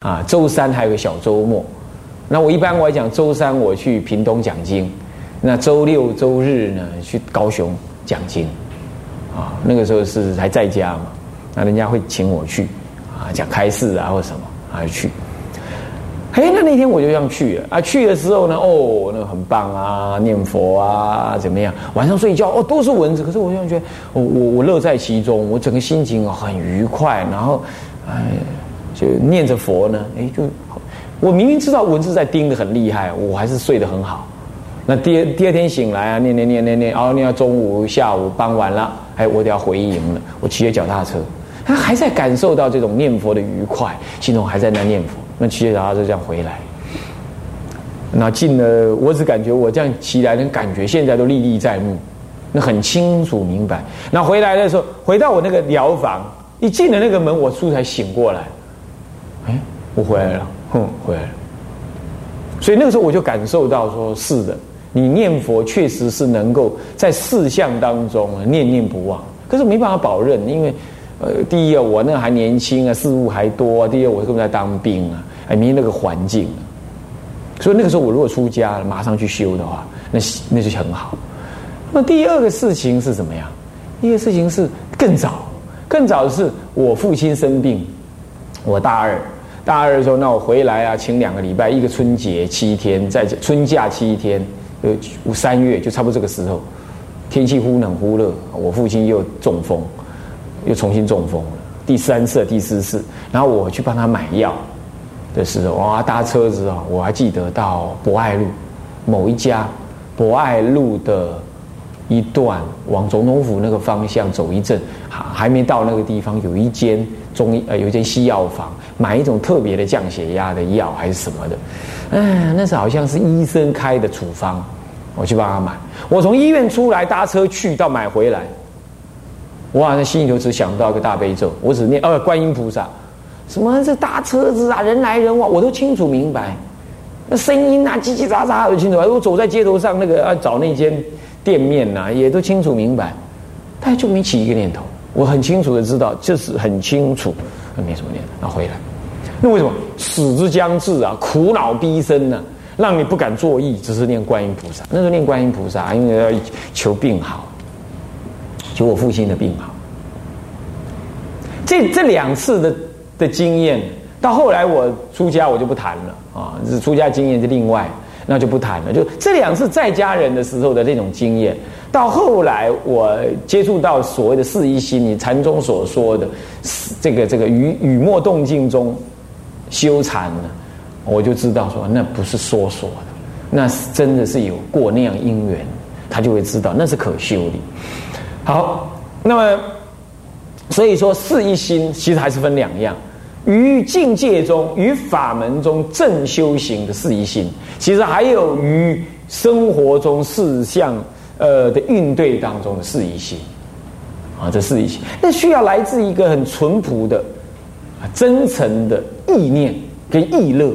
啊，周三还有个小周末。那我一般我来讲，周三我去屏东讲经，那周六周日呢去高雄讲经。啊，那个时候是还在家嘛，那人家会请我去啊讲开示啊或什么啊去。哎，那那天我就这样去啊，去的时候呢，哦，那个很棒啊，念佛啊怎么样？晚上睡觉哦都是蚊子，可是我现在觉得我我我乐在其中，我整个心情很愉快，然后哎。就念着佛呢，哎，就我明明知道蚊子在叮的很厉害，我还是睡得很好。那第二第二天醒来啊，念念念念念，哦，念到中午、下午、傍晚了，哎，我得要回营了。我骑着脚踏车，他还在感受到这种念佛的愉快，心中还在那念佛。那骑着脚踏车这样回来，那进了，我只感觉我这样骑来的感觉，现在都历历在目，那很清楚明白。那回来的时候，回到我那个疗房，一进了那个门，我初才醒过来。哎，我回来了，哼，回来了。所以那个时候我就感受到，说是的，你念佛确实是能够在四相当中念念不忘。可是没办法保证，因为呃，第一啊，我那还年轻啊，事物还多；第二，我根本在当兵啊，还没那个环境。所以那个时候我如果出家了，马上去修的话，那那就很好。那第二个事情是怎么样？第二个事情是更早，更早的是我父亲生病。我大二，大二的时候，那我回来啊，请两个礼拜，一个春节七天，在春假七天，呃，三月就差不多这个时候，天气忽冷忽热，我父亲又中风，又重新中风了，第三次、第四次，然后我去帮他买药的时候，哇，搭车子啊，我还记得到博爱路某一家博爱路的一段往总统府那个方向走一阵，还还没到那个地方，有一间。中医呃，有一间西药房，买一种特别的降血压的药还是什么的，哎，那是好像是医生开的处方，我去帮他买。我从医院出来搭车去到买回来，我好像心里头只想到一个大悲咒，我只念呃观音菩萨，什么这大车子啊，人来人往，我都清楚明白，那声音啊叽叽喳喳都清楚。我走在街头上那个啊找那间店面呐，也都清楚明白，但就没起一个念头。我很清楚的知道，就是很清楚，没什么念，然后回来。那为什么死之将至啊，苦恼逼身呢？让你不敢作意，只是念观音菩萨。那时候念观音菩萨，因为要求病好，求我父亲的病好。这这两次的的经验，到后来我出家，我就不谈了啊。是出家经验是另外，那就不谈了。就这两次在家人的时候的那种经验。到后来，我接触到所谓的四一心，你禅宗所说的这个这个雨雨墨动静中修禅呢，我就知道说那不是说说的，那是真的是有过那样因缘，他就会知道那是可修的。好，那么所以说四一心其实还是分两样，于境界中于法门中正修行的四一心，其实还有于生活中四项。呃的应对当中的适宜性，啊，这适宜性，那需要来自一个很淳朴的、啊真诚的意念跟意乐，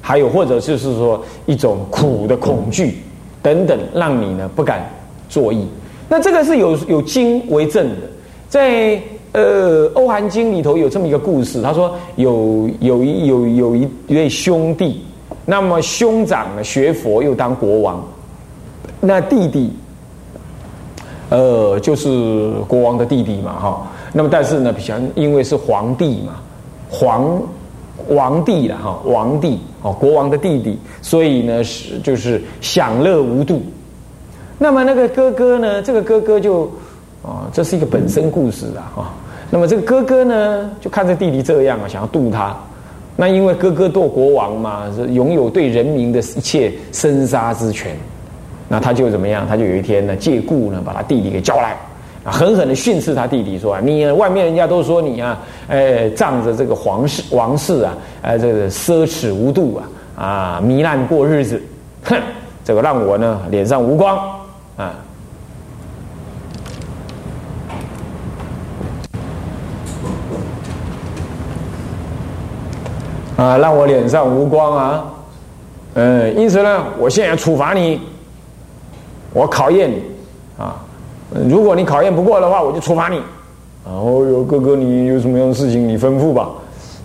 还有或者就是说一种苦的恐惧等等，让你呢不敢作意。那这个是有有经为证的，在呃《欧韩经》里头有这么一个故事，他说有有一有有一位兄弟，那么兄长呢学佛又当国王，那弟弟。呃，就是国王的弟弟嘛，哈。那么，但是呢，比较因为是皇帝嘛，皇王帝了哈，王帝哦，国王的弟弟，所以呢是就是享乐无度。那么那个哥哥呢，这个哥哥就啊，这是一个本身故事啊，哈。那么这个哥哥呢，就看着弟弟这样啊，想要渡他。那因为哥哥做国王嘛，是拥有对人民的一切生杀之权。那他就怎么样？他就有一天呢，借故呢，把他弟弟给叫来，啊，狠狠的训斥他弟弟说：“，你外面人家都说你啊，哎，仗着这个皇室王室啊，哎，这个奢侈无度啊，啊，糜烂过日子，哼，这个让我呢脸上无光啊，啊，让我脸上无光啊，嗯，因此呢，我现在处罚你。”我考验你，啊，如果你考验不过的话，我就处罚你。然后有哥哥，你有什么样的事情，你吩咐吧。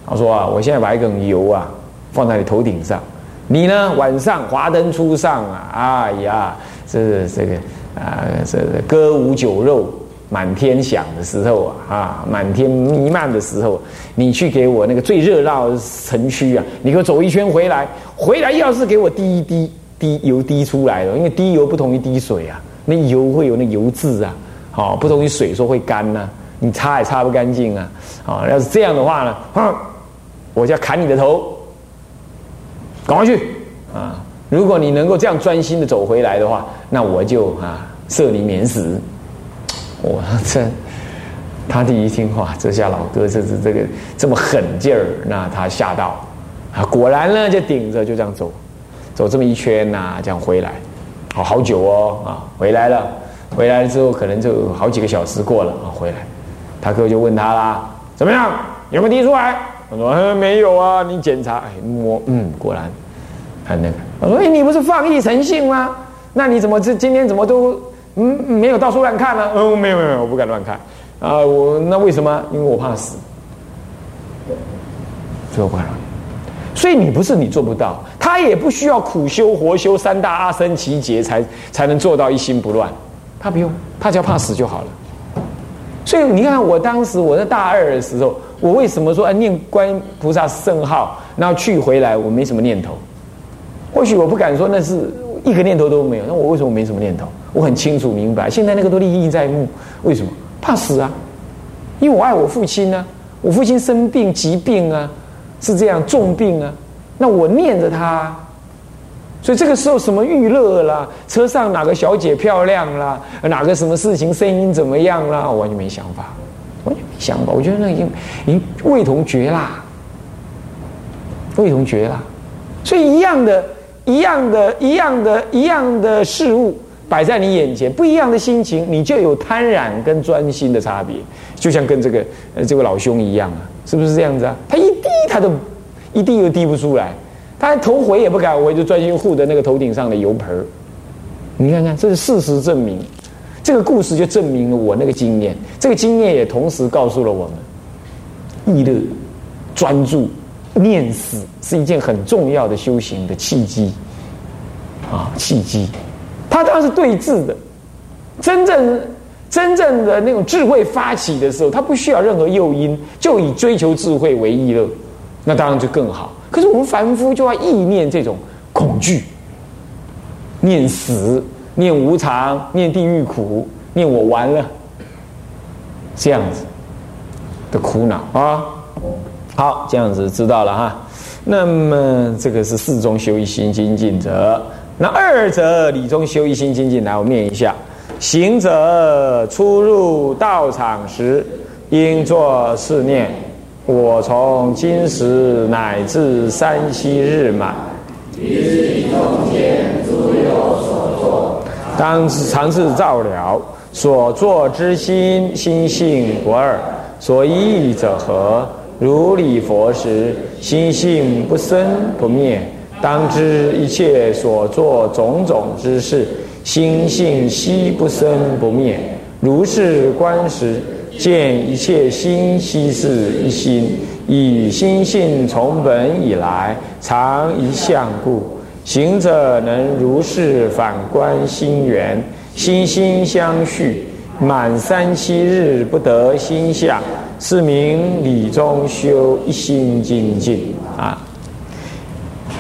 他说啊，我现在把一根油啊放在你头顶上，你呢晚上华灯初上啊，哎呀，这这个啊，这歌舞酒肉满天响的时候啊，啊，满天弥漫的时候，你去给我那个最热闹的城区啊，你给我走一圈回来，回来要是给我滴一滴滴油滴出来了，因为滴油不同于滴水啊，那油会有那油渍啊，哦，不同于水说会干呐，你擦也擦不干净啊，啊，要是这样的话呢，哼。我就要砍你的头，赶快去啊！如果你能够这样专心的走回来的话，那我就啊赦你免死。我这他第一听话，这下老哥这是这个这么狠劲儿，那他吓到啊！果然呢，就顶着就这样走，走这么一圈呐，这样回来，好好久哦啊！回来了，回来之后可能就好几个小时过了啊，回来，他哥就问他啦：怎么样？有没有滴出来？他说：“没有啊，你检查，哎，摸，嗯，果然，很那个。我说：，哎，你不是放逸成性吗？那你怎么这今天怎么都嗯没有到处乱看呢？嗯，没有没有，我不敢乱看啊。我那为什么？因为我怕死，最后不敢乱。所以你不是你做不到，他也不需要苦修活修三大阿僧祇劫才才能做到一心不乱，他不用，他只要怕死就好了。所以你看，我当时我在大二的时候。”我为什么说念观音菩萨圣号，然后去回来我没什么念头？或许我不敢说那是一个念头都没有。那我为什么没什么念头？我很清楚明白，现在那个都历历在目。为什么？怕死啊！因为我爱我父亲呢。我父亲生病疾病啊，是这样重病啊。那我念着他，所以这个时候什么娱乐啦，车上哪个小姐漂亮啦，哪个什么事情声音怎么样啦，我完全没想法。完全没想法，我觉得那已经已经味同绝啦，味同绝啦。所以一样的、一样的、一样的、一样的事物摆在你眼前，不一样的心情，你就有贪染跟专心的差别。就像跟这个呃这位老兄一样啊，是不是这样子啊？他一他都一滴都滴不出来，他头回也不敢回，就专心护着那个头顶上的油盆儿。你看看，这是事实证明。这个故事就证明了我那个经验，这个经验也同时告诉了我们，意乐、专注、念死是一件很重要的修行的契机，啊，契机。它当然是对峙的，真正真正的那种智慧发起的时候，他不需要任何诱因，就以追求智慧为意乐，那当然就更好。可是我们凡夫就要意念这种恐惧，念死。念无常，念地狱苦，念我完了，这样子的苦恼啊！好，这样子知道了哈。那么这个是四中修一心精进者，那二者理中修一心精进，来我念一下：行者出入道场时，应作四念：我从今时乃至三七日满，一日中间诸有所作。当尝试照了所作之心，心性不二。所依者何？如理佛时，心性不生不灭。当知一切所作种种之事，心性悉不生不灭。如是观时，见一切心悉是一心，以心性从本以来，常一相故。行者能如是反观心源，心心相续，满三七日不得心相，是名理中修一心精进啊。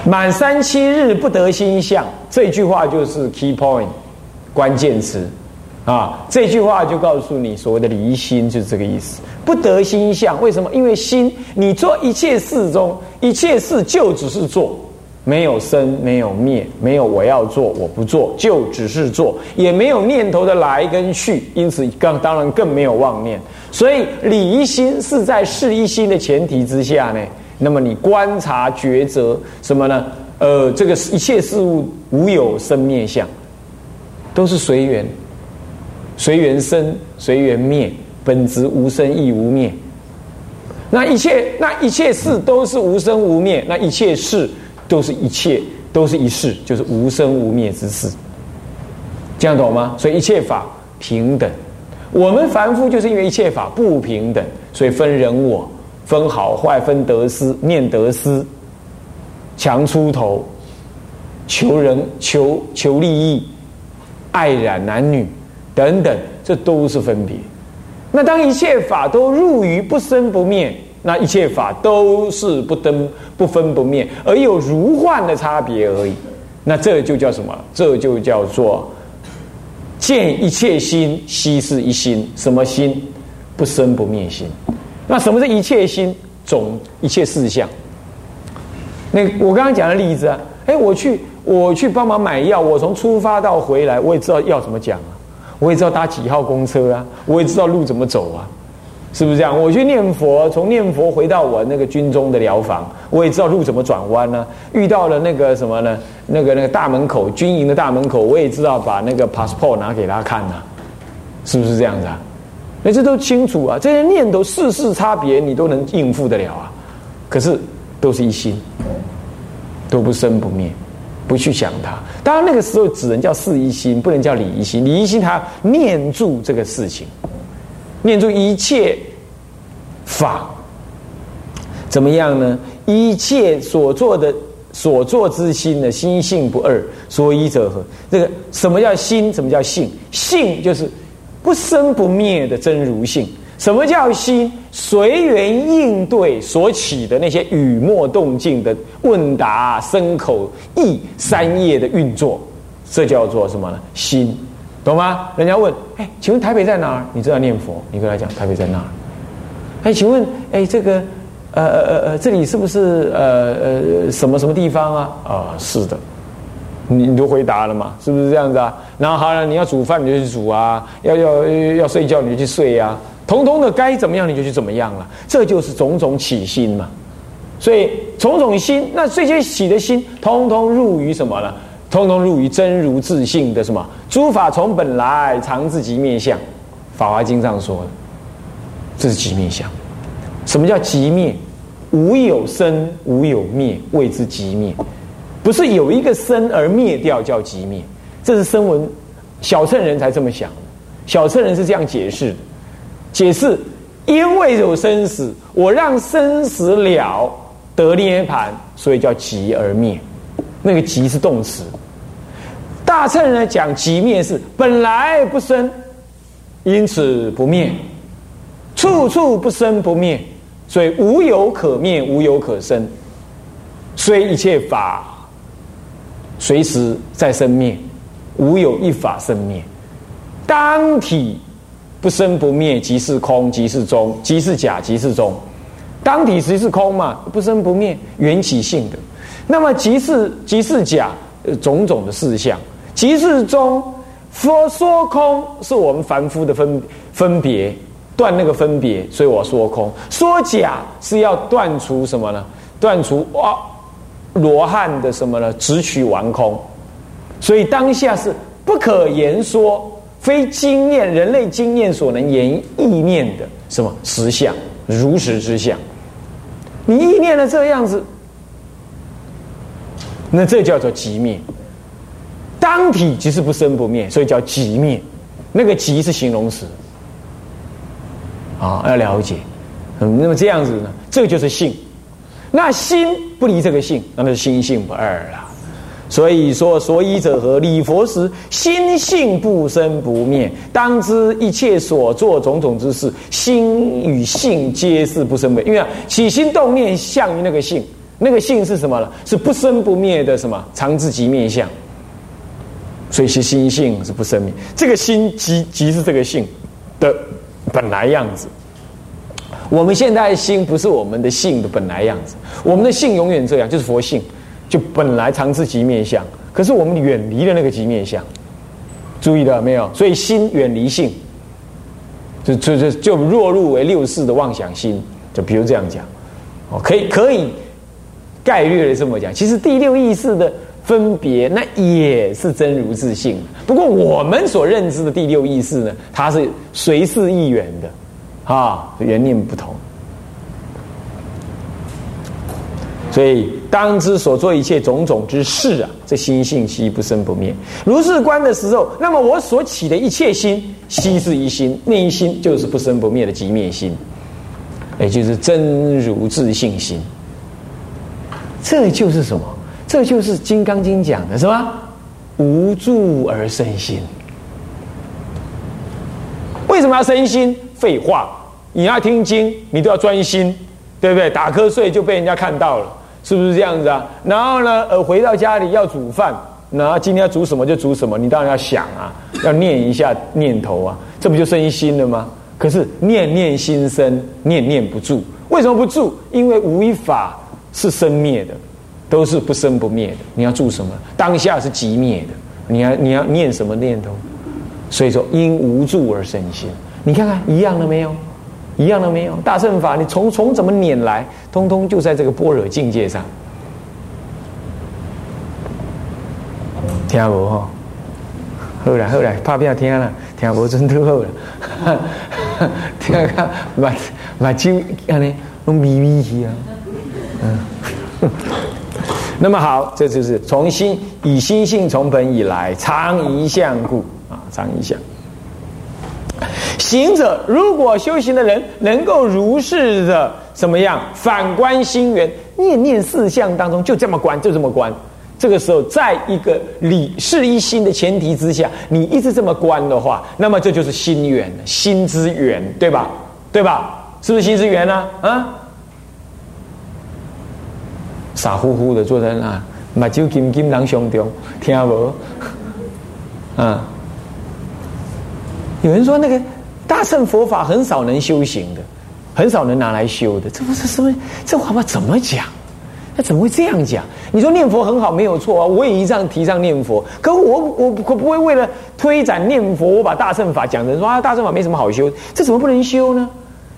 满三七日不得心相，这句话就是 key point 关键词啊。这句话就告诉你，所谓的离心就是这个意思。不得心相，为什么？因为心，你做一切事中，一切事就只是做。没有生，没有灭，没有我要做，我不做，就只是做，也没有念头的来跟去，因此更当然更没有妄念。所以离心是在事一心的前提之下呢，那么你观察抉择什么呢？呃，这个一切事物无有生灭相，都是随缘，随缘生，随缘灭，本质无生亦无灭。那一切那一切事都是无生无灭，那一切事。都是一切，都是一世，就是无生无灭之事，这样懂吗？所以一切法平等。我们凡夫就是因为一切法不平等，所以分人我，分好坏，分得失，念得失，强出头，求人求求利益，爱染男女等等，这都是分别。那当一切法都入于不生不灭，那一切法都是不登不分不灭，而有如幻的差别而已。那这就叫什么？这就叫做见一切心悉是一心。什么心？不生不灭心。那什么是一切心？总一切事项。那我刚刚讲的例子啊，哎，我去我去帮忙买药，我从出发到回来，我也知道要怎么讲啊，我也知道搭几号公车啊，我也知道路怎么走啊。是不是这样？我去念佛，从念佛回到我那个军中的疗房，我也知道路怎么转弯呢？遇到了那个什么呢？那个那个大门口，军营的大门口，我也知道把那个 passport 拿给他看呢，是不是这样子啊？那这都清楚啊，这些念头事事差别，你都能应付得了啊。可是都是一心，都不生不灭，不去想它。当然那个时候只能叫事一心，不能叫理一心。理一心他念住这个事情。念住一切法怎么样呢？一切所做的所做之心呢，心性不二，所以者何？这个什么叫心？什么叫性？性就是不生不灭的真如性。什么叫心？随缘应对所起的那些语默动静的问答、声口意三业的运作，这叫做什么呢？心。懂吗？人家问，哎，请问台北在哪儿？你知道念佛，你跟他讲台北在哪儿？哎，请问，哎，这个，呃呃呃呃，这里是不是呃呃什么什么地方啊？啊，是的，你你都回答了嘛？是不是这样子啊？然后好了，你要煮饭你就去煮啊，要要要睡觉你就去睡呀，通通的该怎么样你就去怎么样了，这就是种种起心嘛。所以种种心，那这些起的心，通通入于什么呢？通通入于真如自性的什么？诸法从本来常自即灭相，《法华经》上说的，这是即灭相。什么叫即灭？无有生，无有灭，谓之即灭。不是有一个生而灭掉叫即灭，这是声闻小乘人才这么想。小乘人是这样解释的：解释因为有生死，我让生死了得涅盘，所以叫即而灭。那个即是动词。大乘呢讲即灭是本来不生，因此不灭，处处不生不灭，所以无有可灭，无有可生。虽一切法随时在生灭，无有一法生灭。当体不生不灭，即是空，即是中，即是假，即是中。当体即是空嘛，不生不灭，缘起性的。那么即是即是假，种种的事项。即是中，说说空是我们凡夫的分分别断那个分别，所以我说空。说假是要断除什么呢？断除哇罗汉的什么呢？直取完空。所以当下是不可言说，非经验人类经验所能言意念的什么实相，如实之相。你意念的这样子，那这叫做极灭。当体即是不生不灭，所以叫即灭。那个即是形容词，啊，要了解。嗯，那么这样子呢，这就是性。那心不离这个性，那是心性不二了。所以说，所以者何？礼佛时，心性不生不灭。当知一切所做种种之事，心与性皆是不生不灭。因为起心动念向于那个性，那个性是什么呢？是不生不灭的什么？常自即灭相。所以是心性是不生灭，这个心即即是这个性的本来样子。我们现在的心不是我们的性的本来样子，我们的性永远这样，就是佛性，就本来常是极面相。可是我们远离了那个极面相，注意到没有？所以心远离性，就就就就落入为六世的妄想心。就比如这样讲，哦，可以可以概略的这么讲。其实第六意识的。分别那也是真如自性，不过我们所认知的第六意识呢，它是随事一缘的，啊，缘念不同。所以当知所做一切种种之事啊，这心性悉不生不灭。如是观的时候，那么我所起的一切心，悉是一心，那一心就是不生不灭的极灭心。也就是真如自信心。这就是什么？这就是《金刚经》讲的，是吧？无助而生心。为什么要生心？废话，你要听经，你都要专心，对不对？打瞌睡就被人家看到了，是不是这样子啊？然后呢，呃，回到家里要煮饭，然后今天要煮什么就煮什么，你当然要想啊，要念一下念头啊，这不就生心了吗？可是念念心生，念念不住，为什么不住？因为无一法是生灭的。都是不生不灭的，你要住什么？当下是即灭的，你要你要念什么念头？所以说因无助而生心，你看看一样了没有？一样的没有？大乘法你从从怎么撵来，通通就在这个般若境界上。听无哈？好了好了，怕不要听了，听无真都好了。听看，目目睭安尼拢眯眯去啊，嗯。那么好，这就是从心以心性从本以来，常一相故啊，常一相。行者如果修行的人能够如是的怎么样反观心源，念念四相当中就这么观，就这么观。这个时候，在一个理事一心的前提之下，你一直这么观的话，那么这就是心源，心之源，对吧？对吧？是不是心之源呢？啊？傻乎乎的坐在那，目睭金金人胸中，听无？啊！有人说那个大乘佛法很少能修行的，很少能拿来修的，这不是什么？这话怎么讲？那怎么会这样讲？你说念佛很好，没有错啊，我也一样提倡念佛。可我我可不会为了推展念佛，我把大乘法讲成说啊，大乘法没什么好修，这怎么不能修呢？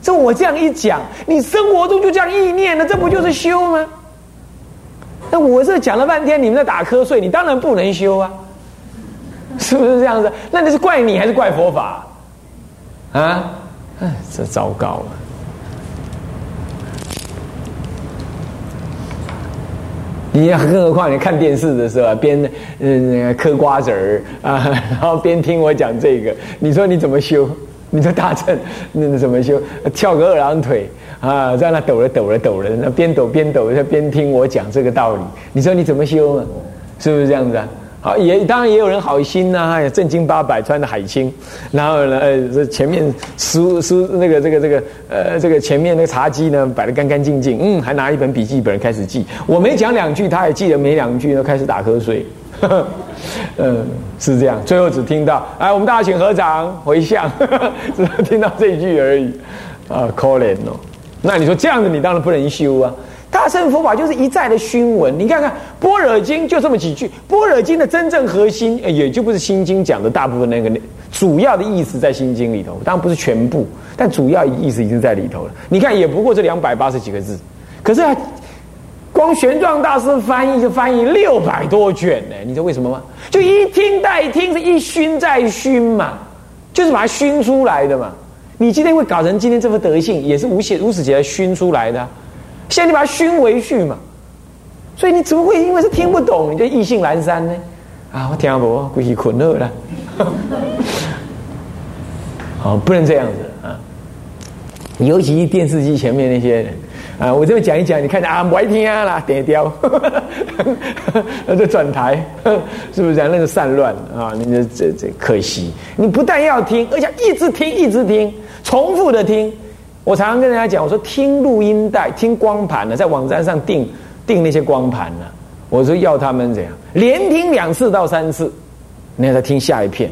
这我这样一讲，你生活中就这样意念了，这不就是修吗？那我这讲了半天，你们在打瞌睡，你当然不能修啊，是不是这样子？那你是怪你还是怪佛法？啊，哎，这糟糕了！你更何况你看电视的时候，啊边嗯嗑瓜子儿啊，然后边听我讲这个，你说你怎么修？你说大乘那怎么修？跳个二郎腿？啊，在那抖了抖了抖了，那边抖边抖，边听我讲这个道理。你说你怎么修嘛？是不是这样子啊？啊，也当然也有人好心呐，正经八百穿的海青，然后呢，呃，这前面书书那个这个这个呃这个前面那个茶几呢摆的干干净净，嗯，还拿一本笔记本开始记。我没讲两句，他也记得没两句，就开始打瞌睡。嗯，是这样。最后只听到，哎，我们大家请合掌回向，只听到这一句而已。啊，可怜哦。那你说这样子，你当然不能修啊！大乘佛法就是一再的熏闻。你看看《般若经》就这么几句，《般若经》的真正核心，也就不是《心经》讲的大部分那个主要的意思在《心经》里头，当然不是全部，但主要意思已经在里头了。你看，也不过这两百八十几个字，可是啊光玄奘大师翻译就翻译六百多卷呢。你知道为什么吗？就一听再听，是一熏再熏嘛，就是把它熏出来的嘛。你今天会搞成今天这副德性，也是无写无始劫来熏出来的。现在你把它熏回去嘛，所以你怎么会因为是听不懂你就意兴阑珊呢？啊，我听不，估计困了了。好，不能这样子啊！尤其电视机前面那些人啊，我这边讲一讲，你看啊，不爱听啊啦，点掉，那就转台，是不是这样？那个散乱啊，你这这这可惜，你不但要听，而且一直听，一直听。重复的听，我常常跟人家讲，我说听录音带、听光盘呢，在网站上订订那些光盘呢，我说要他们怎样，连听两次到三次，你再听下一片，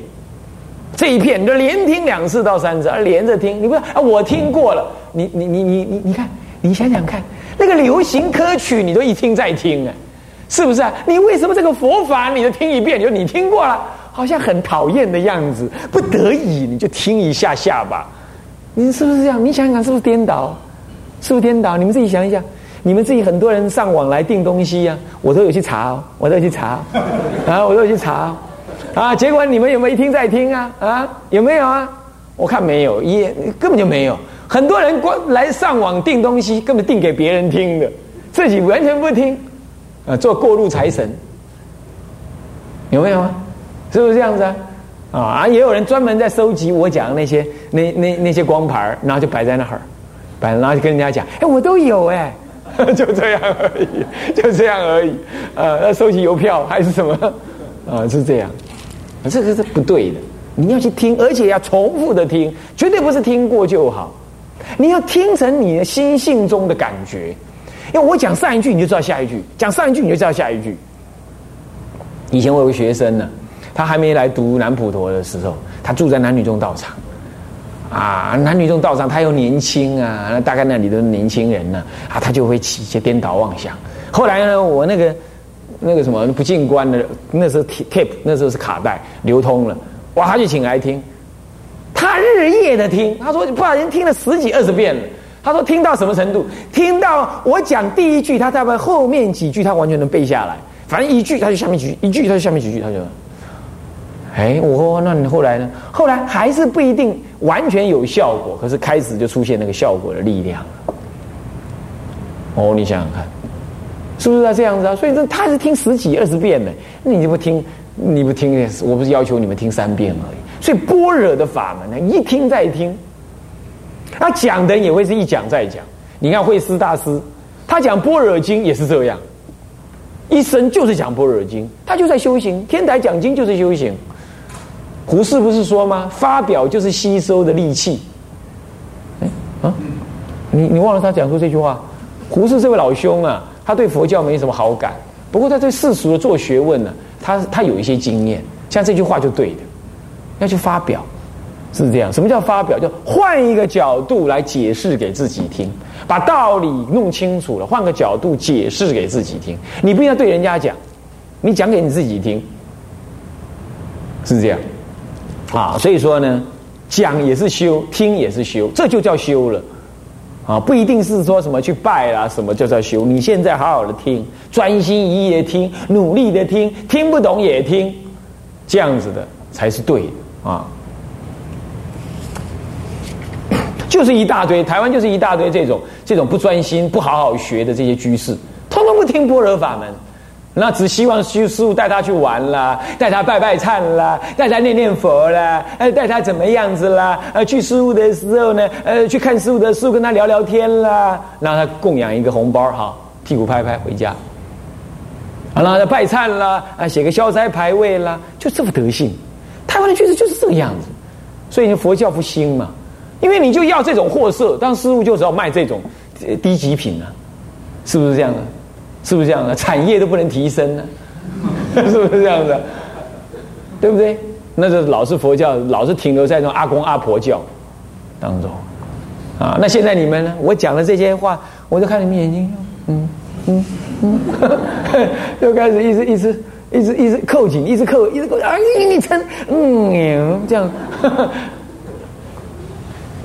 这一片你就连听两次到三次，而连着听，你不啊？我听过了，你你你你你你看，你想想看，那个流行歌曲你都一听再听啊，是不是啊？你为什么这个佛法你就听一遍，就你听过了，好像很讨厌的样子，不得已你就听一下下吧。你是不是这样？你想想，是不是颠倒？是不是颠倒？你们自己想一想。你们自己很多人上网来订东西呀，我都有去查哦，我都有去查，啊，我都有去查，啊，结果你们有没有一听再听啊？啊，有没有啊？我看没有，也根本就没有。很多人光来上网订东西，根本订给别人听的，自己完全不听，啊，做过路财神，有没有啊？是不是这样子啊？啊，也有人专门在收集我讲的那些那那那些光盘然后就摆在那儿，摆然后就跟人家讲，哎，我都有哎，就这样而已，就这样而已。呃，要收集邮票还是什么？啊，是这样，这个是不对的。你要去听，而且要重复的听，绝对不是听过就好。你要听成你的心性中的感觉，因为我讲上一句你就知道下一句，讲上一句你就知道下一句。以前我有个学生呢，他还没来读南普陀的时候，他住在男女中道场，啊，男女中道场他又年轻啊，那大概那里都是年轻人呢，啊，他就会起一些颠倒妄想。后来呢，我那个那个什么不进关的，那时候 tape 那时候是卡带流通了。哇！他就请来听，他日夜的听。他说：“不小心听了十几二十遍了。”他说：“听到什么程度？听到我讲第一句，他大概后面几句他完全能背下来。反正一句他就下面几句，一句他就下面几句，他就……哎，我那你后来呢？后来还是不一定完全有效果，可是开始就出现那个效果的力量。哦，你想想看，是不是他这样子啊？所以这他是听十几二十遍的，那你不听？”你不听，我不是要求你们听三遍而已。所以般若的法门呢，一听再听。他讲的也会是一讲再讲。你看慧思大师，他讲般若经也是这样，一生就是讲般若经，他就在修行。天台讲经就是修行。胡适不是说吗？发表就是吸收的利器。哎啊，你你忘了他讲出这句话？胡适这位老兄啊，他对佛教没什么好感，不过他对世俗的做学问呢。他他有一些经验，像这句话就对的，要去发表，是这样。什么叫发表？就换一个角度来解释给自己听，把道理弄清楚了，换个角度解释给自己听。你不要对人家讲，你讲给你自己听，是这样。啊，所以说呢，讲也是修，听也是修，这就叫修了。啊，不一定是说什么去拜啦，什么叫做修？你现在好好的听，专心一意的听，努力的听，听不懂也听，这样子的才是对的啊。就是一大堆，台湾就是一大堆这种这种不专心、不好好学的这些居士，通通不听般若法门。那只希望师师傅带他去玩啦，带他拜拜忏啦，带他念念佛啦，呃，带他怎么样子啦？呃，去师傅的时候呢，呃，去看师傅的师傅跟他聊聊天啦，让他供养一个红包哈，屁股拍拍回家。好了，拜忏啦，啊，写个消灾牌位啦，就这副德性。台湾的确实就是这个样子，所以佛教不兴嘛，因为你就要这种货色，当师傅就只要卖这种低级品啊，是不是这样的？是不是这样的？产业都不能提升呢？是不是这样的？对不对？那就老是佛教，老是停留在那种阿公阿婆教当中啊。那现在你们呢？我讲的这些话，我就看你们眼睛，嗯嗯嗯，就开始一直一直一直一直扣紧，一直扣，一直扣啊！你你撑，嗯，这样。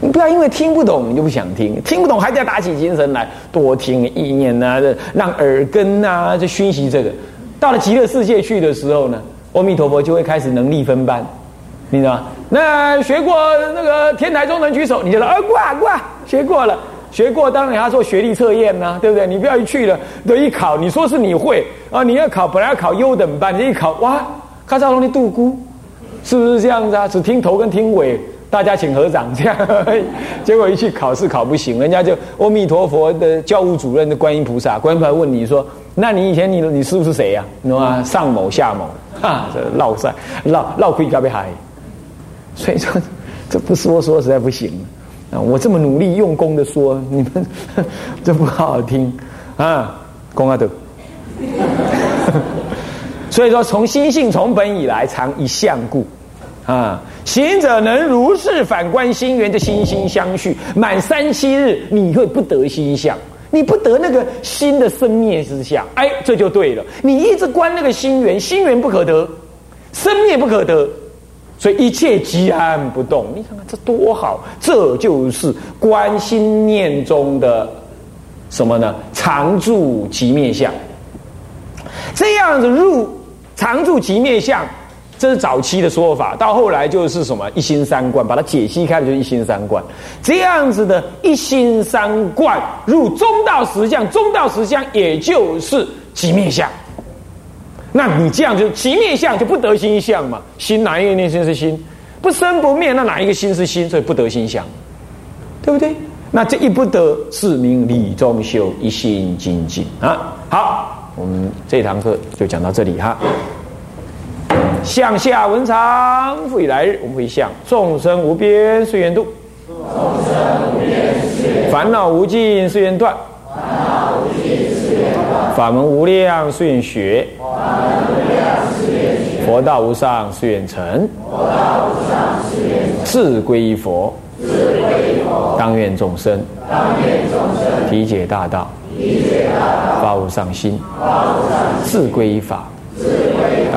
你不要因为听不懂你就不想听，听不懂还得要打起精神来多听意念呐，让耳根呐就熏习这个。到了极乐世界去的时候呢，阿弥陀佛就会开始能力分班，你知道吗？那学过那个天台中能举手，你就说啊过过学过了，学过当然要做学历测验呐，对不对？你不要一去了都一考，你说是你会啊？你要考本来要考优等班，你一考哇，卡扎隆的杜姑，是不是这样子啊？只听头跟听尾。大家请合掌，这样，结果一去考试考不行，人家就阿弥陀佛的教务主任的观音菩萨，观音菩萨问你说：“那你以前你你师傅是谁呀？”你说啊，上某下某，哈，这绕赛绕绕亏搞不嗨，所以说这不说说实在不行啊！我这么努力用功的说，你们 这不好好听啊，公阿德。所以说，从心性从本以来，常一相故。啊，行者能如是反观心源的心心相续，满三七日，你会不得心相，你不得那个心的生灭之相，哎，这就对了。你一直观那个心源，心源不可得，生灭不可得，所以一切即安不动。你看看这多好，这就是观心念中的什么呢？常住即灭相，这样子入常住即灭相。这是早期的说法，到后来就是什么一心三观，把它解析开了就是一心三观。这样子的一心三观入中道实相，中道实相也就是极灭相。那你这样就极灭相就不得心相嘛？心哪一个念心是心？不生不灭，那哪一个心是心？所以不得心相，对不对？那这一不得，是名理中修，一心精进啊。好，我们这堂课就讲到这里哈。向下文长，复以来日，我们会向众生无边誓愿度，众生无边誓愿烦恼无尽誓愿断，烦恼无尽誓愿断，法门无量誓愿学，法门无量誓愿学，佛道无上誓愿成，佛道无上誓愿成，自归依佛，自归依佛，当愿众生，当愿众生，体解大道，体解大道，发无上心，发无上心，自归依法。